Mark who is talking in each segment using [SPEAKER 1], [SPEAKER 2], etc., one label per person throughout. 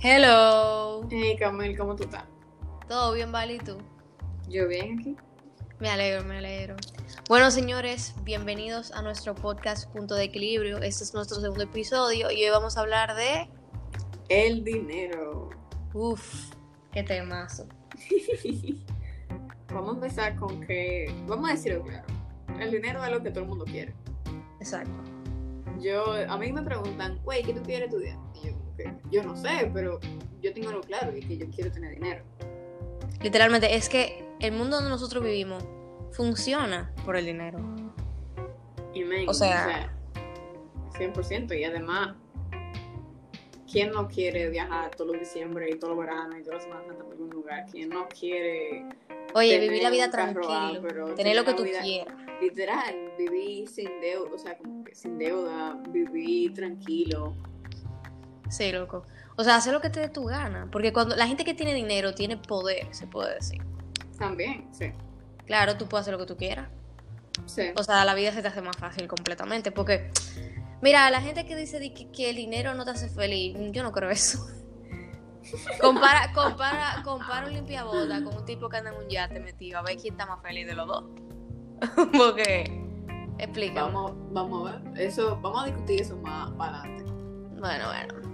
[SPEAKER 1] Hello.
[SPEAKER 2] Hey, Camil, ¿cómo tú estás?
[SPEAKER 1] ¿Todo bien, Vale? ¿Y tú?
[SPEAKER 2] Yo bien aquí.
[SPEAKER 1] Me alegro, me alegro. Bueno, señores, bienvenidos a nuestro podcast Punto de Equilibrio. Este es nuestro segundo episodio y hoy vamos a hablar de...
[SPEAKER 2] El dinero.
[SPEAKER 1] Uf, qué temazo.
[SPEAKER 2] vamos a empezar con que... Vamos a decirlo claro. El dinero es lo que todo el mundo quiere.
[SPEAKER 1] Exacto.
[SPEAKER 2] Yo, a mí me preguntan, güey, ¿qué tú quieres estudiar? Y yo yo no sé, pero yo tengo algo claro y que yo quiero tener dinero.
[SPEAKER 1] Literalmente, es que el mundo donde nosotros vivimos funciona por el dinero.
[SPEAKER 2] Y men,
[SPEAKER 1] O sea-
[SPEAKER 2] 100%. Y además, ¿quién no quiere viajar todos los diciembre y todos los veranos y todas las semanas Santa por algún lugar? ¿Quién no quiere
[SPEAKER 1] Oye,
[SPEAKER 2] Tener
[SPEAKER 1] vivir la vida tranquilo,
[SPEAKER 2] pero
[SPEAKER 1] tener lo que
[SPEAKER 2] tener
[SPEAKER 1] tú
[SPEAKER 2] vida-
[SPEAKER 1] quieras.
[SPEAKER 2] literal, viví sin deuda, o sea, como que sin deuda, viví tranquilo.
[SPEAKER 1] Sí, loco. O sea, hacer lo que te dé tu gana. Porque cuando la gente que tiene dinero tiene poder, se puede decir.
[SPEAKER 2] También, sí.
[SPEAKER 1] Claro, tú puedes hacer lo que tú quieras.
[SPEAKER 2] Sí.
[SPEAKER 1] O sea, la vida se te hace más fácil completamente. Porque, mira, la gente que dice que, que el dinero no te hace feliz, yo no creo eso. compara, compara, compara un limpiabota con un tipo que anda en un yate metido, a ver quién está más feliz de los dos. Porque, explica.
[SPEAKER 2] Vamos, vamos a ver. Eso, vamos a discutir eso más para adelante.
[SPEAKER 1] Bueno, bueno.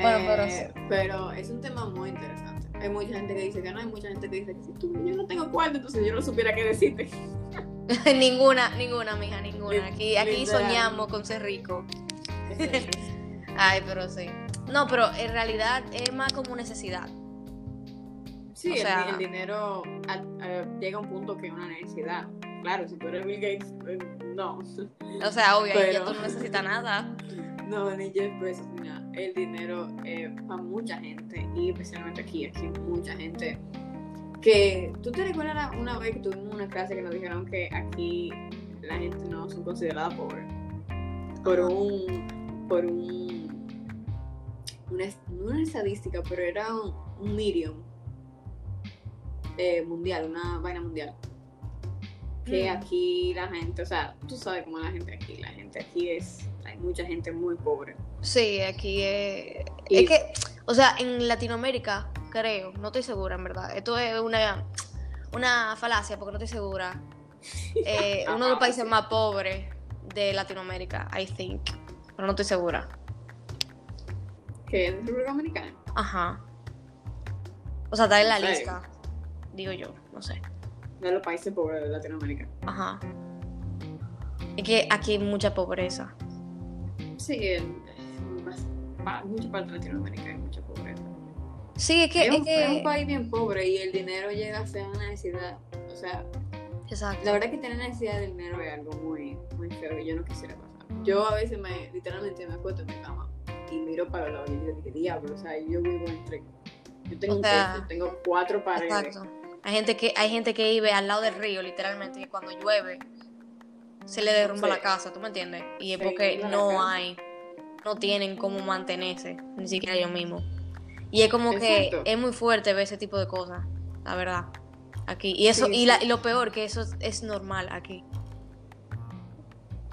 [SPEAKER 1] Bueno, pero
[SPEAKER 2] Eh, pero es un tema muy interesante. Hay mucha gente que dice que no, hay mucha gente que dice que si tú, yo no tengo cuarto, entonces yo no supiera qué decirte.
[SPEAKER 1] ninguna, ninguna, mija, ninguna. Aquí, aquí soñamos con ser rico. Ay, pero sí. No, pero en realidad es más como necesidad.
[SPEAKER 2] Sí,
[SPEAKER 1] O
[SPEAKER 2] el-
[SPEAKER 1] sea-
[SPEAKER 2] el, dinero a- a- llega a un punto que es una necesidad. Claro, si tú eres Bill Gates, eh, no.
[SPEAKER 1] O sea, obvio, ahí ya
[SPEAKER 2] Pero-
[SPEAKER 1] tú no necesitas nada.
[SPEAKER 2] No, ni Jeff Bezos, nada. El dinero es para mucha gente, y especialmente aquí, aquí mucha gente. Que, ¿tú te recuerdas una vez que tuvimos una clase que nos dijeron que aquí la gente no son considerada pobre? Por un, por un, una, no una estadística, pero era un, un medium eh, mundial, una vaina mundial. Que
[SPEAKER 1] Mm.
[SPEAKER 2] aquí la gente, o sea, tú sabes cómo es la gente aquí, la gente aquí es, hay mucha gente muy pobre.
[SPEAKER 1] Sí, aquí es...
[SPEAKER 2] Y-
[SPEAKER 1] Es que, o sea, en Latinoamérica, creo, no estoy segura, en verdad. Esto es una, una falacia, porque no estoy segura. Eh, uno de los países más pobres de Latinoamérica, I think. Pero no estoy segura.
[SPEAKER 2] que es República Dominicana.
[SPEAKER 1] Ajá. O sea, está en la lista. Digo yo, no sé.
[SPEAKER 2] De los países pobres de Latinoamérica.
[SPEAKER 1] Ajá. Es que aquí hay mucha pobreza.
[SPEAKER 2] Sí, pa- mucha parte de Latinoamérica hay mucha pobreza.
[SPEAKER 1] Sí, es que...
[SPEAKER 2] Es
[SPEAKER 1] Es
[SPEAKER 2] un, es un
[SPEAKER 1] que...
[SPEAKER 2] país bien pobre y el dinero llega a ser una necesidad. O sea,
[SPEAKER 1] Exacto.
[SPEAKER 2] la verdad que tener necesidad del dinero es algo muy, muy feo y yo no quisiera pasar. Yo a veces me, literalmente me acuesto en mi cama y miro para los lados y digo, ¿qué diablo? O sea, yo vivo entre... Yo tengo
[SPEAKER 1] O
[SPEAKER 2] un techo, tengo cuatro paredes.
[SPEAKER 1] Exacto. Hay gente que hay gente que vive al lado del río, literalmente, que cuando llueve se le derrumba
[SPEAKER 2] Sí.
[SPEAKER 1] la casa, ¿tú me entiendes? Y es porque no hay, no tienen cómo mantenerse, ni siquiera ellos mismos. Y es como que es muy fuerte ver ese tipo de cosas, la verdad. Aquí. Y eso,
[SPEAKER 2] Sí,
[SPEAKER 1] y, la- y lo peor, que eso es, normal aquí.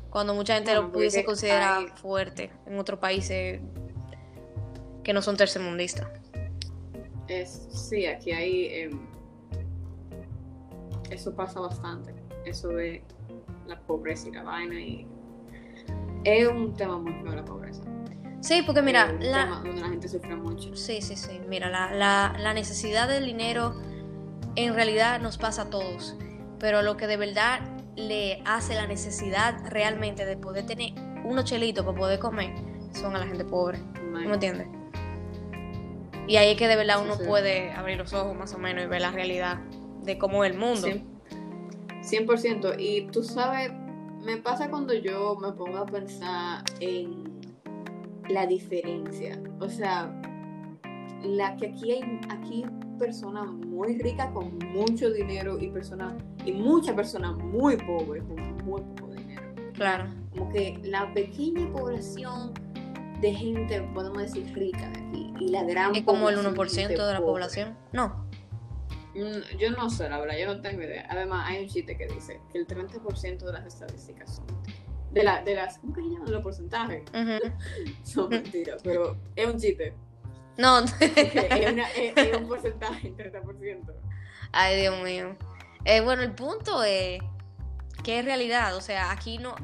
[SPEAKER 1] Cuando mucha gente
[SPEAKER 2] Bueno,
[SPEAKER 1] lo
[SPEAKER 2] porque
[SPEAKER 1] pudiese considerar
[SPEAKER 2] hay-
[SPEAKER 1] fuerte en otros países que no son tercermundistas.
[SPEAKER 2] Es, sí, aquí hay. em, eso pasa bastante. Eso de la pobreza y la vaina. Y es un tema muy feo la pobreza.
[SPEAKER 1] Sí, porque mira,
[SPEAKER 2] Es un
[SPEAKER 1] la,
[SPEAKER 2] tema donde la gente sufre mucho.
[SPEAKER 1] Sí, sí, sí. Mira, la, la, la necesidad del dinero en realidad nos pasa a todos. Pero lo que de verdad le hace la necesidad realmente de poder tener unos chelitos para poder comer son a la gente pobre. ¿Tú me entiendes? Y ahí es que de verdad
[SPEAKER 2] Sí,
[SPEAKER 1] uno
[SPEAKER 2] sí.
[SPEAKER 1] puede abrir los ojos más o menos y ver la realidad de cómo es el mundo.
[SPEAKER 2] Cien- 100%. Y tú sabes, me pasa cuando yo me pongo a pensar en la diferencia. O sea, la que aquí hay aquí personas muy ricas con mucho dinero y personas y muchas personas muy pobres con muy poco dinero.
[SPEAKER 1] Claro.
[SPEAKER 2] Como que la pequeña población de gente, podemos decir, rica de aquí y la gran
[SPEAKER 1] Es como el
[SPEAKER 2] población
[SPEAKER 1] 1%
[SPEAKER 2] gente
[SPEAKER 1] de la población. No.
[SPEAKER 2] Mm, Yo no sé, la verdad, yo no tengo idea. Además, hay un chiste que dice que el 30% de las estadísticas son. De, la, de las. ¿Cómo que se llaman los porcentajes? Son mentiras, pero es un chiste
[SPEAKER 1] No,
[SPEAKER 2] es, una- es- es un porcentaje, 30%.
[SPEAKER 1] ay Dios mío. Eh, bueno, el punto es que es realidad, o sea, aquí no,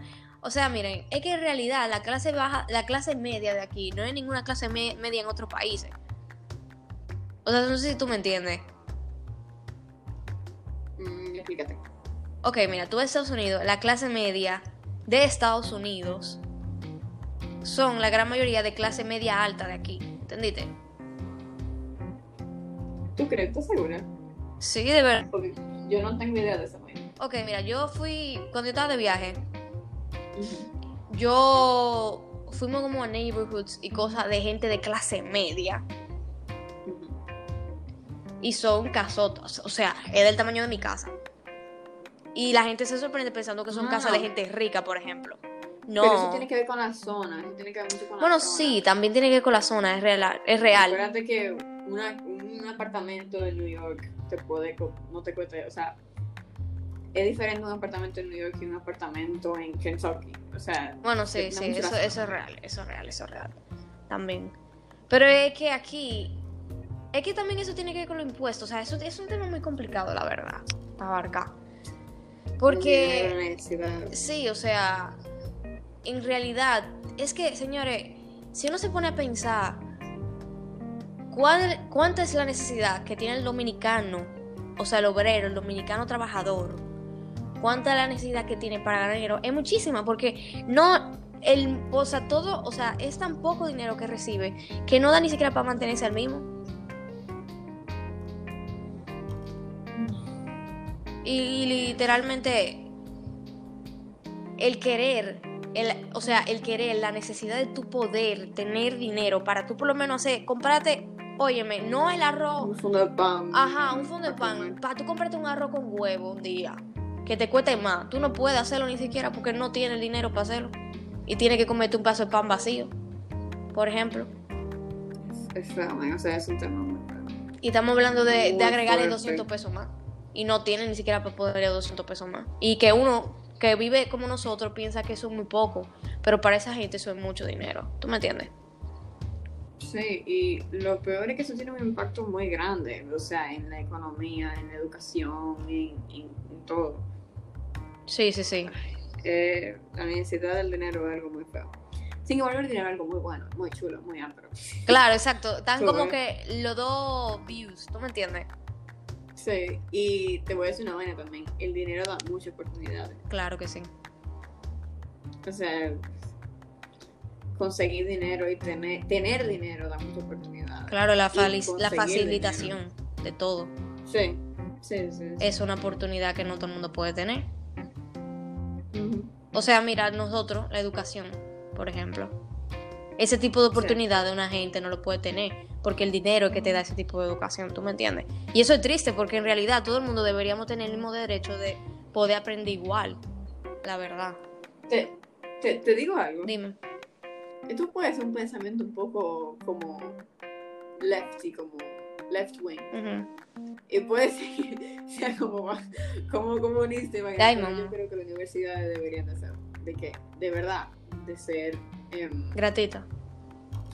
[SPEAKER 1] o sea, miren, es que en realidad la clase baja, la clase media de aquí no es ninguna clase me- media en otros países. O sea, no sé si tú me entiendes.
[SPEAKER 2] Explícate.
[SPEAKER 1] Ok, mira, tú en Estados Unidos, la clase media de Estados Unidos son la gran mayoría de clase media alta de aquí, ¿entendiste?
[SPEAKER 2] ¿Tú crees? ¿Estás segura?
[SPEAKER 1] Sí, de verdad.
[SPEAKER 2] Porque yo no tengo idea de esa vaina.
[SPEAKER 1] Ok, mira, yo fui, cuando yo estaba de viaje, yo fuimos como a neighborhoods y cosas de gente de clase media y son casotas, o sea, es del tamaño de mi casa. Y la gente se sorprende pensando que son
[SPEAKER 2] Ah.
[SPEAKER 1] casas de gente rica, por ejemplo. No.
[SPEAKER 2] Pero eso tiene que ver con la zona. Eso tiene que ver mucho con la
[SPEAKER 1] Bueno,
[SPEAKER 2] zona.
[SPEAKER 1] sí, también tiene que ver con la zona, es real. Es real.
[SPEAKER 2] Acuérdate que una- un apartamento en New York te puede, no te cuesta, o sea, es diferente un apartamento en New York que un apartamento en Kentucky. O sea,
[SPEAKER 1] Bueno, sí, sí, eso, eso es real, eso es real, eso es real. También. Pero es que aquí, es que también eso tiene que ver con los impuestos. O sea, eso es un tema muy complicado, la verdad, para abarcar. Porque, sí, o sea, en realidad, es que, señores, si uno se pone a pensar, ¿cuál, ¿cuánta es la necesidad que tiene el dominicano, o sea, el obrero, el dominicano trabajador? ¿Cuánta es la necesidad que tiene para ganar dinero? Es muchísima, porque no, el, o sea, todo, o sea, es tan poco dinero que recibe que no da ni siquiera para mantenerse al mismo. Y literalmente el querer, el, o sea, el querer, la necesidad de tu poder tener dinero para tú por lo menos hacer, comprarte, óyeme, no el arroz,
[SPEAKER 2] Un fondo de pan.
[SPEAKER 1] ajá, un fondo de pan,
[SPEAKER 2] comer.
[SPEAKER 1] para tú comprarte un arroz con huevo un día, que te cueste más, tú no puedes hacerlo ni siquiera porque no tienes el dinero para hacerlo y tienes que comerte un pedazo de pan vacío, por ejemplo.
[SPEAKER 2] Es feo, man, o sea, es un tema muy.
[SPEAKER 1] Y estamos hablando de,
[SPEAKER 2] Muy
[SPEAKER 1] de agregarle
[SPEAKER 2] fuerte.
[SPEAKER 1] 200 pesos más. Y no tiene ni siquiera para poderle 200 pesos más. Y que uno que vive como nosotros piensa que eso es muy poco. Pero para esa gente eso es mucho dinero. ¿Tú me entiendes?
[SPEAKER 2] Sí, y lo peor es que eso tiene un impacto muy grande, o sea, en la economía, en la educación, en, en- en todo.
[SPEAKER 1] Sí, sí, sí.
[SPEAKER 2] Eh, la necesidad del dinero es algo muy feo. Sin embargo, el dinero es algo muy bueno, muy chulo, muy amplio.
[SPEAKER 1] Claro, exacto. Están
[SPEAKER 2] Sí,
[SPEAKER 1] como que los dos views. ¿Tú me entiendes?
[SPEAKER 2] Sí, y te voy a decir una vaina también. El dinero da muchas oportunidades.
[SPEAKER 1] Claro que sí.
[SPEAKER 2] O sea, conseguir dinero y tener, tener dinero da muchas oportunidades.
[SPEAKER 1] Claro, la, la facilitación de todo.
[SPEAKER 2] Sí, sí, sí. sí.
[SPEAKER 1] Es una oportunidad que no todo el mundo puede tener. O sea, mira, nosotros, la educación, por ejemplo. Ese tipo de oportunidad de una gente no lo puede tener, porque el dinero que te da ese tipo de educación, ¿tú me entiendes? Y eso es triste, porque en realidad todo el mundo deberíamos tener el mismo derecho de poder aprender igual, la verdad.
[SPEAKER 2] Te, te, te digo algo.
[SPEAKER 1] Dime.
[SPEAKER 2] Esto puede ser un pensamiento un poco como lefty, como left wing. Y puede ser que sea como, como comunista, pero yo creo que las universidades deberían de ser, de que, de verdad, de ser em,
[SPEAKER 1] Gratita.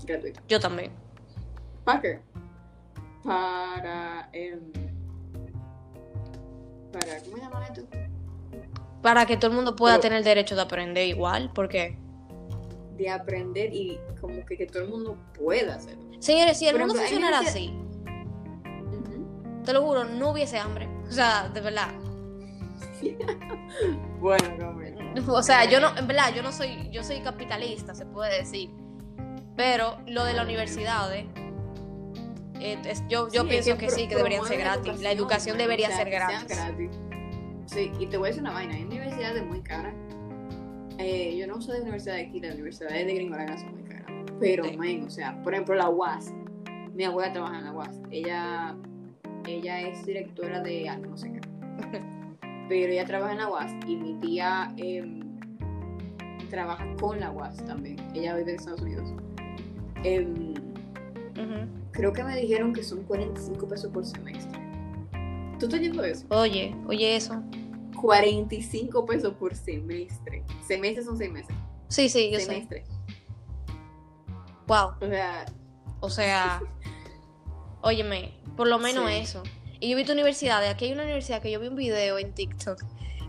[SPEAKER 2] gratuitas.
[SPEAKER 1] Yo también.
[SPEAKER 2] ¿Para qué? Para, em, para, ¿cómo llaman esto?
[SPEAKER 1] Para que todo el mundo pueda
[SPEAKER 2] Pero-
[SPEAKER 1] tener el derecho de aprender igual, porque...
[SPEAKER 2] De aprender y como que, que todo el mundo pueda hacerlo.
[SPEAKER 1] Señores, si el
[SPEAKER 2] Por
[SPEAKER 1] mundo
[SPEAKER 2] ejemplo,
[SPEAKER 1] funcionara así, te lo juro, no hubiese hambre. O sea, de verdad.
[SPEAKER 2] Bueno, no.
[SPEAKER 1] O sea, yo no, en verdad, yo no soy, yo soy capitalista, se puede decir. Pero lo de la universidad, ¿eh? Eh, es- yo, yo
[SPEAKER 2] Sí,
[SPEAKER 1] pienso que, sí, que deberían ser gratis. La educación debería
[SPEAKER 2] o sea,
[SPEAKER 1] ser gratis.
[SPEAKER 2] gratis. Sí, y te voy a decir una vaina, hay universidades muy caras. Eh, yo no uso de universidad de aquí, las universidades de Gringolana son muy caras. Pero,
[SPEAKER 1] Sí.
[SPEAKER 2] man, o sea, por ejemplo, la UAS. Mi abuela trabaja en la UAS. Ella, ella es directora de algo, no sé qué. Pero ella trabaja en la UAS y mi tía em, trabaja con la UAS también. Ella vive en Estados Unidos.
[SPEAKER 1] Ujú.
[SPEAKER 2] Creo que me dijeron que son 45 pesos por semestre. ¿Tú estás yendo eso?
[SPEAKER 1] Oye, oye eso.
[SPEAKER 2] 45 pesos por semestre. Semestres son seis meses.
[SPEAKER 1] Sí, sí, yo sé.
[SPEAKER 2] semestre.
[SPEAKER 1] Wow.
[SPEAKER 2] O sea,
[SPEAKER 1] O sea, Óyeme, por lo menos
[SPEAKER 2] Sí.
[SPEAKER 1] eso. Y yo he visto universidades, aquí hay una universidad que yo vi un video en TikTok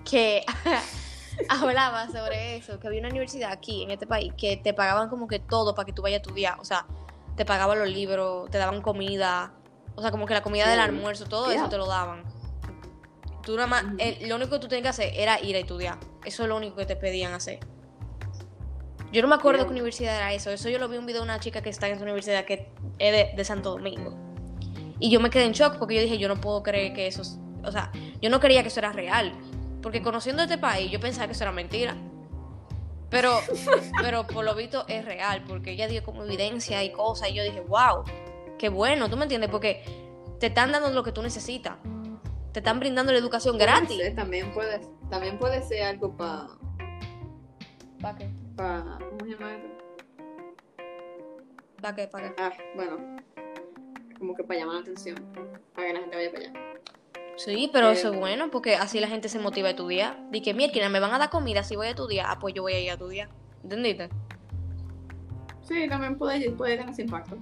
[SPEAKER 1] que hablaba sobre eso, que había una universidad aquí en este país que te pagaban como que todo para que tú vayas a estudiar, o sea, te pagaban los libros, te daban comida, o sea, como que la comida del almuerzo, todo eso te lo daban. Tú nada más, el- lo único que tú tenías que hacer era ir a estudiar. Eso es lo único que te pedían hacer. Yo no me acuerdo
[SPEAKER 2] Ya.
[SPEAKER 1] qué universidad era eso. Eso yo lo vi en un video de una chica que está en esa universidad que es de, de Santo Domingo. Y yo me quedé en shock porque yo dije, yo no puedo creer que eso... es- O sea, yo no creía que eso era real. Porque conociendo este país, yo pensaba que eso era mentira. Pero, pero por lo visto es real, porque ella dio como evidencia y cosas. Y yo dije, wow, qué bueno, ¿tú me entiendes? Porque te están dando lo que tú necesitas. Te están brindando la educación gratis.
[SPEAKER 2] Puede ser, también puede, también puede ser algo para.
[SPEAKER 1] ¿Para qué?
[SPEAKER 2] Pa, ¿Cómo se llama eso?
[SPEAKER 1] ¿Para qué? ¿Para qué?
[SPEAKER 2] Ah, bueno. Como que para llamar la atención. Para que
[SPEAKER 1] Sí, pero eso es bueno, porque así la gente se motiva a estudiar. Di que, mira, me van a dar comida si voy a estudiar. Ah, pues yo voy a ir a estudiar. ¿Entendiste?
[SPEAKER 2] Sí, también puede, puede tener ese impacto.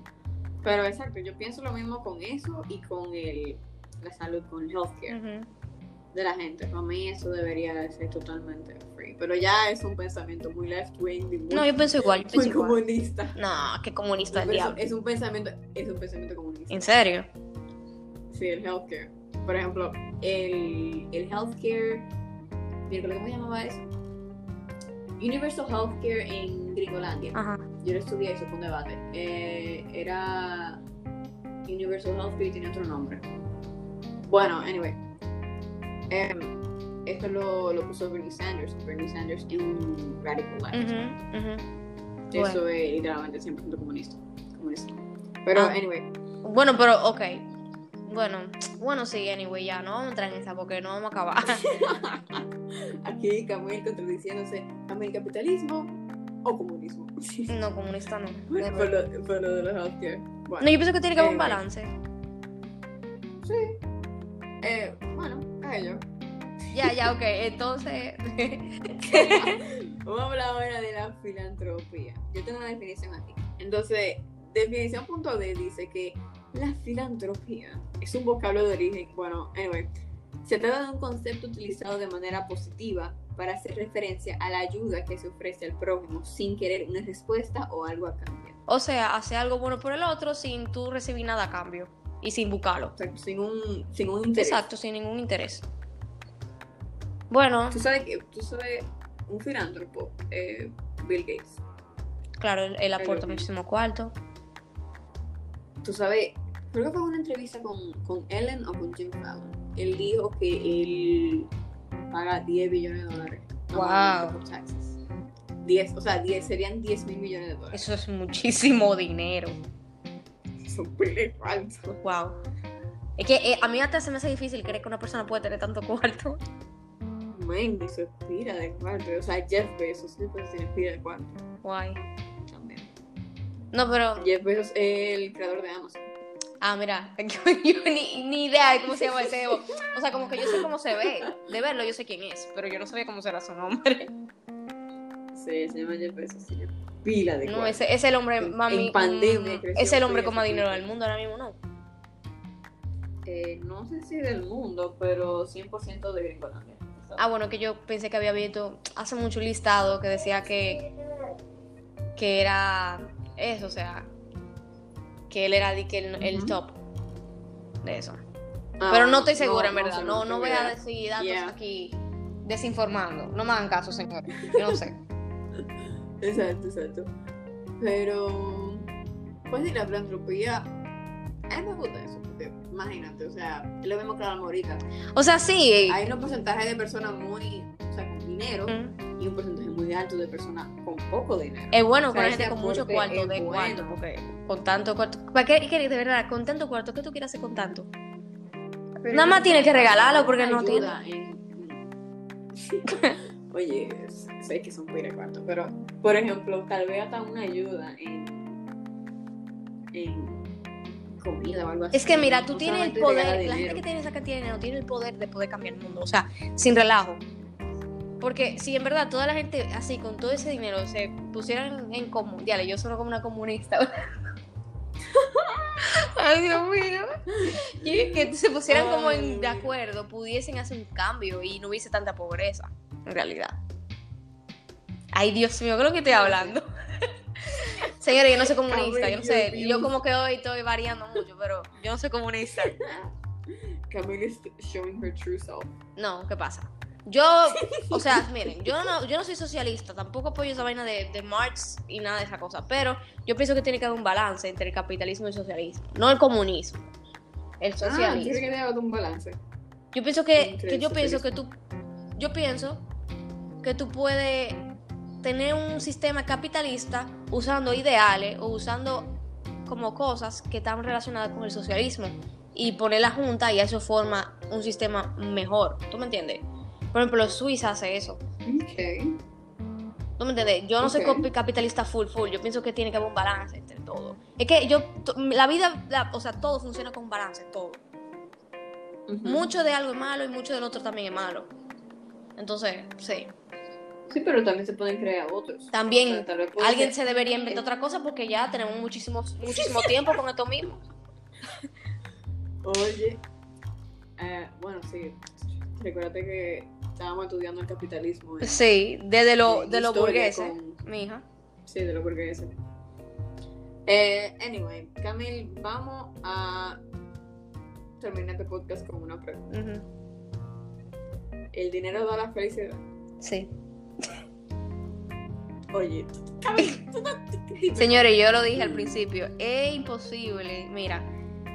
[SPEAKER 2] Pero exacto, yo pienso lo mismo con eso y con el, la salud, con el healthcare
[SPEAKER 1] Ujú.
[SPEAKER 2] de la gente. Para mí eso debería de ser totalmente free. Pero ya es un pensamiento muy left wing y muy,
[SPEAKER 1] No, yo pienso igual, yo pienso
[SPEAKER 2] muy
[SPEAKER 1] igual.
[SPEAKER 2] comunista.
[SPEAKER 1] No, qué comunista el diablo.
[SPEAKER 2] es un pensamiento, es un pensamiento comunista.
[SPEAKER 1] ¿En serio?
[SPEAKER 2] Sí, el healthcare. Por ejemplo, el, el healthcare. ¿cómo se llamaba eso? Universal Healthcare en Gringolandia.
[SPEAKER 1] Ajá.
[SPEAKER 2] Yo lo estudié, eso fue un debate. Eh, era Universal Healthcare y tenía otro nombre. Bueno, anyway. Em, esto lo, lo puso Bernie Sanders. Bernie Sanders en Radical Left.
[SPEAKER 1] Ujú, ujú.
[SPEAKER 2] Eso
[SPEAKER 1] Bueno.
[SPEAKER 2] es literalmente 100% comunista. comunista. Pero,
[SPEAKER 1] Ah.
[SPEAKER 2] anyway.
[SPEAKER 1] Bueno, pero, ok. Bueno, bueno, sí, anyway, ya, no vamos a entrar en esa porque no vamos a acabar.
[SPEAKER 2] Aquí Camil contradiciéndose. ¿Camil capitalismo o comunismo?
[SPEAKER 1] no, comunista no.
[SPEAKER 2] por, lo, por lo de los healthcare. Bueno,
[SPEAKER 1] No, yo pienso que tiene que haber un balance.
[SPEAKER 2] sí. Eh, bueno, a ello.
[SPEAKER 1] Ya, ya, ok. Entonces,
[SPEAKER 2] Vamos a hablar ahora de la filantropía. Yo tengo una definición aquí. Entonces, definición.d dice que la filantropía es un vocablo de origen, bueno, anyway, se trata de un concepto utilizado de manera positiva para hacer referencia a la ayuda que se ofrece al prójimo sin querer una respuesta o algo a cambio.
[SPEAKER 1] o sea, hacer algo bueno por el otro sin tú recibir nada a cambio y sin buscarlo.
[SPEAKER 2] O sea, sin un, sin un interés.
[SPEAKER 1] Exacto, sin ningún interés. Bueno,
[SPEAKER 2] Tú sabes que, tú sabes, un filántropo, eh, Bill Gates.
[SPEAKER 1] claro, él, él aporta muchísimo cuarto.
[SPEAKER 2] tú sabes, creo que fue una entrevista con, con Ellen o con Jim Fallon. Él dijo que él paga 10 billones de dólares.
[SPEAKER 1] Wow.
[SPEAKER 2] por taxes. 10, o sea, 10, serían 10 mil millones de dólares.
[SPEAKER 1] Eso es muchísimo dinero.
[SPEAKER 2] Pile falso.
[SPEAKER 1] Wow. Es que eh, a mí hasta se me hace difícil creer que una persona puede tener tanto cuarto.
[SPEAKER 2] Man, eso es pila de cuarto. O sea, Jeff Bezos, Jeff Bezos tiene pila de cuarto
[SPEAKER 1] Guay.
[SPEAKER 2] también.
[SPEAKER 1] No, pero.
[SPEAKER 2] Jeff Bezos es el creador de Amazon.
[SPEAKER 1] Ah, mira, yo, ni, ni idea de cómo se llama ese Evo. O sea, como que yo sé cómo se ve. De verlo, yo sé quién es. Pero yo no sabía cómo será su nombre.
[SPEAKER 2] Sí, se llama Jeff Bezos, tiene pila de
[SPEAKER 1] No, ese es el hombre más.
[SPEAKER 2] en
[SPEAKER 1] mi-
[SPEAKER 2] pandemia
[SPEAKER 1] mm, Es el hombre con más dinero del mundo ahora mismo, ¿no?
[SPEAKER 2] Eh, no sé si del mundo, pero 100% de Gringolandia.
[SPEAKER 1] Ah, bueno, que yo pensé que había visto hace mucho un listado que decía que. que era. Eso, o sea. Que él era que el, el top de eso.
[SPEAKER 2] Ah,
[SPEAKER 1] Pero no estoy segura, en verdad. No, no voy a decir datos
[SPEAKER 2] Yeah.
[SPEAKER 1] aquí desinformando. No me hagan caso, señores. Yo no sé.
[SPEAKER 2] Exacto, exacto. Pero, pues sí, la filantropía, a mí me gusta eso, porque imagínate, o sea, es lo mismo que la morita.
[SPEAKER 1] O sea, sí.
[SPEAKER 2] Hay un porcentaje de personas muy, o sea, con dinero porcentaje muy alto de personas con poco dinero.
[SPEAKER 1] Es bueno
[SPEAKER 2] O sea,
[SPEAKER 1] con gente con mucho cuarto, de
[SPEAKER 2] bueno.
[SPEAKER 1] cuarto, porque con tanto cuarto. ¿Para qué de verdad? Con tanto cuarto, ¿qué tú quieres hacer con tanto?
[SPEAKER 2] Pero
[SPEAKER 1] Nada más
[SPEAKER 2] sé
[SPEAKER 1] tiene que regalarlo porque no
[SPEAKER 2] en- Oye, sé que son pira cuarto, pero por ejemplo, tal vez hasta una ayuda en, en comida o algo así.
[SPEAKER 1] Es que mira, tú
[SPEAKER 2] No
[SPEAKER 1] tienes el poder, la gente que tiene esa cantidad de dinero tiene el poder de poder cambiar el mundo, o sea, sin relajo. Porque si en verdad toda la gente así con todo ese dinero se pusieran en común, ya, yo sueno como una comunista. Ay, Dios mío. Y que se pusieran como en, de acuerdo, pudiesen hacer un cambio y no hubiese tanta pobreza, en realidad. Ay, Dios mío, ¿qué es lo que estoy hablando? Señores, yo no soy comunista, yo no sé, yo como que hoy estoy variando mucho, pero yo no soy comunista.
[SPEAKER 2] Camille is showing her true self.
[SPEAKER 1] No, ¿qué pasa? Yo, o sea, miren, yo no, yo no soy socialista, tampoco apoyo esa vaina de, de Marx y nada de esa cosa, pero yo pienso que tiene que haber un balance entre el capitalismo y el socialismo, no el comunismo, el
[SPEAKER 2] Ah,
[SPEAKER 1] socialismo.
[SPEAKER 2] ¿quieres que haga un balance?
[SPEAKER 1] Yo pienso que,
[SPEAKER 2] Entre
[SPEAKER 1] que
[SPEAKER 2] el
[SPEAKER 1] yo pienso que tú, yo pienso que tú puedes tener un sistema capitalista usando ideales o usando como cosas que están relacionadas con el socialismo y poner la junta y eso forma un sistema mejor. ¿Tú me entiendes? Por ejemplo, Suiza hace eso.
[SPEAKER 2] Ok.
[SPEAKER 1] ¿Tú me entiendes? Yo no soy capitalista full full. Yo pienso que tiene que haber un balance entre todo. Es que yo, la vida, la- o sea, todo funciona con balance, todo. Mucho de algo es malo y mucho del otro también es malo. Entonces, sí.
[SPEAKER 2] Sí, pero también se pueden crear otros.
[SPEAKER 1] También
[SPEAKER 2] O sea,
[SPEAKER 1] alguien
[SPEAKER 2] ser-
[SPEAKER 1] se debería inventar otra cosa porque ya tenemos muchísimo, muchísimo tiempo con esto mismo.
[SPEAKER 2] Oye. eh, bueno, sí. Recuérdate que estábamos estudiando el capitalismo.
[SPEAKER 1] Sí, desde lo, de los burgueses,
[SPEAKER 2] con-
[SPEAKER 1] mija.
[SPEAKER 2] Sí, de los burgueses. Eh, anyway, Camille, vamos a terminar este podcast con una pregunta. ¿El dinero da la felicidad?
[SPEAKER 1] Sí.
[SPEAKER 2] Oye.
[SPEAKER 1] Señores, yo lo dije al principio, es imposible. Mira,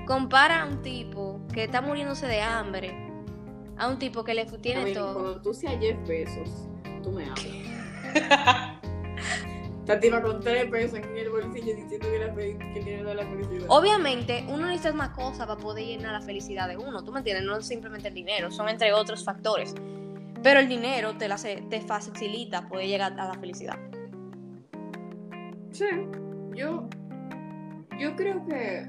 [SPEAKER 1] compara a un tipo que está muriéndose de hambre a un tipo que le tiene
[SPEAKER 2] Camille,
[SPEAKER 1] todo.
[SPEAKER 2] cuando tú seas Jeff Bezos, tú me hablas. Esta tipa con tres pesos en el bolsillo diciendo que, la que el dinero da la felicidad.
[SPEAKER 1] Obviamente, uno necesita más cosas para poder llenar la felicidad de uno. ¿Tú me entiendes? No es simplemente el dinero, son entre otros factores. Pero el dinero te, la hace- te facilita poder llegar a la felicidad.
[SPEAKER 2] Sí, yo, yo creo que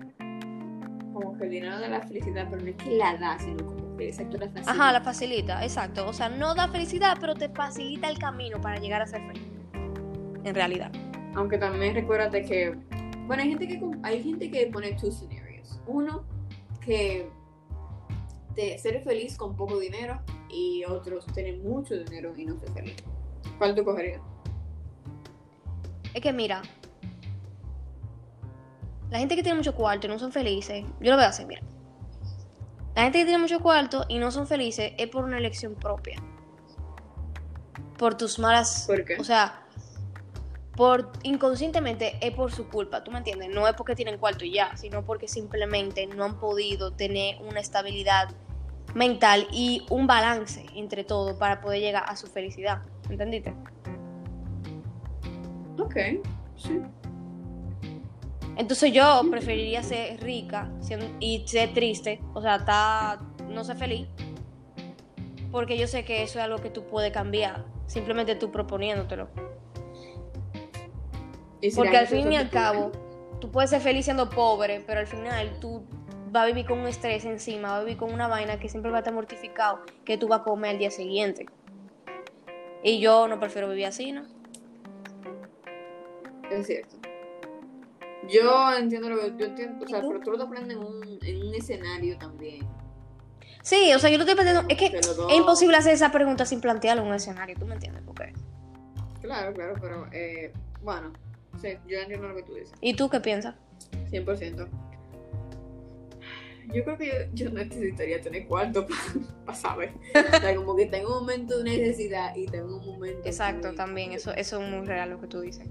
[SPEAKER 2] como que el dinero da la felicidad, pero no es que la da, sino como exacto la facilita.
[SPEAKER 1] Ajá, la facilita, exacto. O sea, no da felicidad, pero te facilita el camino para llegar a ser feliz. En realidad.
[SPEAKER 2] Aunque también recuérdate que, bueno, hay gente que hay gente que pone two scenarios. Uno que de ser feliz con poco dinero y otros tener mucho dinero y no ser feliz. ¿Cuál tú cogerías?
[SPEAKER 1] Es que mira, la gente que tiene mucho cuarto y no son felices, yo lo veo así, mira. La gente que tiene mucho cuarto y no son felices es por una elección propia. Por tus malas...
[SPEAKER 2] ¿Por qué?
[SPEAKER 1] O sea, por inconscientemente es por su culpa, ¿tú me entiendes? No es porque tienen cuarto y ya, sino porque simplemente no han podido tener una estabilidad mental y un balance entre todo para poder llegar a su felicidad. ¿Entendiste?
[SPEAKER 2] Ok, sí.
[SPEAKER 1] Entonces yo preferiría ser rica y ser triste, o sea, está, no ser feliz, porque yo sé que eso es algo que tú puedes cambiar, simplemente tú proponiéndotelo.
[SPEAKER 2] ¿Y si
[SPEAKER 1] Porque al fin y al cabo, tú puedes ser feliz siendo pobre, pero al final tú vas a vivir con un estrés encima, vas a vivir con una vaina que siempre va a estar mortificado, que tú vas a comer al día siguiente. Y yo no prefiero vivir así, ¿no?
[SPEAKER 2] Es cierto. Yo entiendo lo que yo entiendo, o sea, pero tú lo estás poniendo en un, en un escenario también.
[SPEAKER 1] Sí, o sea, yo lo estoy planteando, es que
[SPEAKER 2] dos-
[SPEAKER 1] es imposible hacer esa pregunta sin plantearlo en un escenario, ¿tú me entiendes? Porque...
[SPEAKER 2] Claro, claro, pero eh, bueno, sí, yo entiendo lo que tú dices,
[SPEAKER 1] ¿Y tú qué piensas?
[SPEAKER 2] 100%. Yo creo que yo, yo necesitaría tener cuarto para saber. O sea, como que tengo un momento de necesidad y tengo un momento.
[SPEAKER 1] Exacto,
[SPEAKER 2] muy-
[SPEAKER 1] también, eso, eso es muy real lo que tú dices.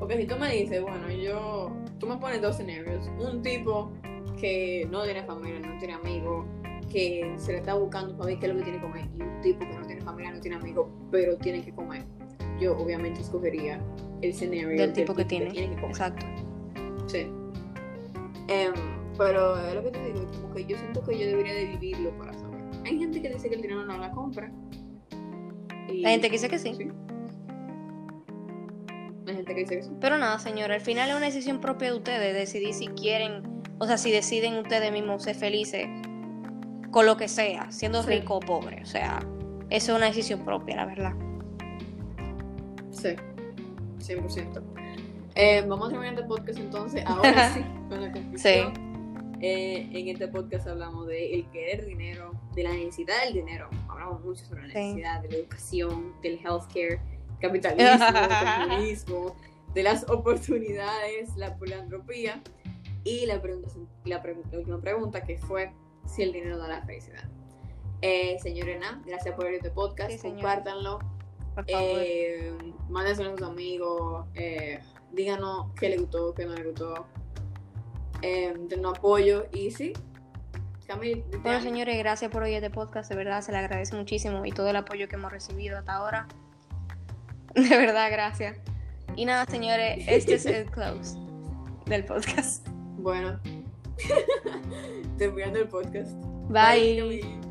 [SPEAKER 2] Porque si tú me dices, bueno, yo. Tú me pones dos escenarios. Un tipo que no tiene familia, no tiene amigos, que se le está buscando para ver qué es lo que tiene que comer. Y un tipo que no tiene familia, no tiene amigos, pero tiene que comer. Yo obviamente escogería el escenario
[SPEAKER 1] Del tipo que tiene.
[SPEAKER 2] que comer.
[SPEAKER 1] Exacto.
[SPEAKER 2] Sí. Em, pero es lo que te digo, como que yo siento que yo debería de vivirlo para saber. Hay gente que dice que el dinero no la compra. Y-
[SPEAKER 1] La gente que dice que sí.
[SPEAKER 2] Hay gente que dice que sí.
[SPEAKER 1] Pero nada, señora, al final es una decisión propia de ustedes, decidir si quieren, o sea, si deciden ustedes mismos ser felices con lo que sea, siendo
[SPEAKER 2] Sí.
[SPEAKER 1] rico o pobre. O sea, eso es una decisión propia, la verdad.
[SPEAKER 2] Sí, 100%. Eh, vamos a terminar este podcast entonces, ahora sí, con la conclusión. Eh, en este podcast hablamos de el querer dinero, de la necesidad del dinero. Hablamos mucho sobre la necesidad de la educación, del healthcare, capitalismo, comunismo, de las oportunidades, la filantropía y la, pregunta, la, última pregunta que fue si el dinero da la felicidad. Eh, gracias por este podcast, compártanlo, eh, mándenselo a sus amigos, eh, díganos qué le gustó, qué no le gustó, eh, denos apoyo y sí.
[SPEAKER 1] Camil, bueno, señores, gracias por oír este podcast, de verdad se le agradece muchísimo y todo el apoyo que hemos recibido hasta ahora. De verdad, gracias. Y nada, señores, este es el close del podcast.
[SPEAKER 2] Bueno, terminando el podcast.
[SPEAKER 1] Bye.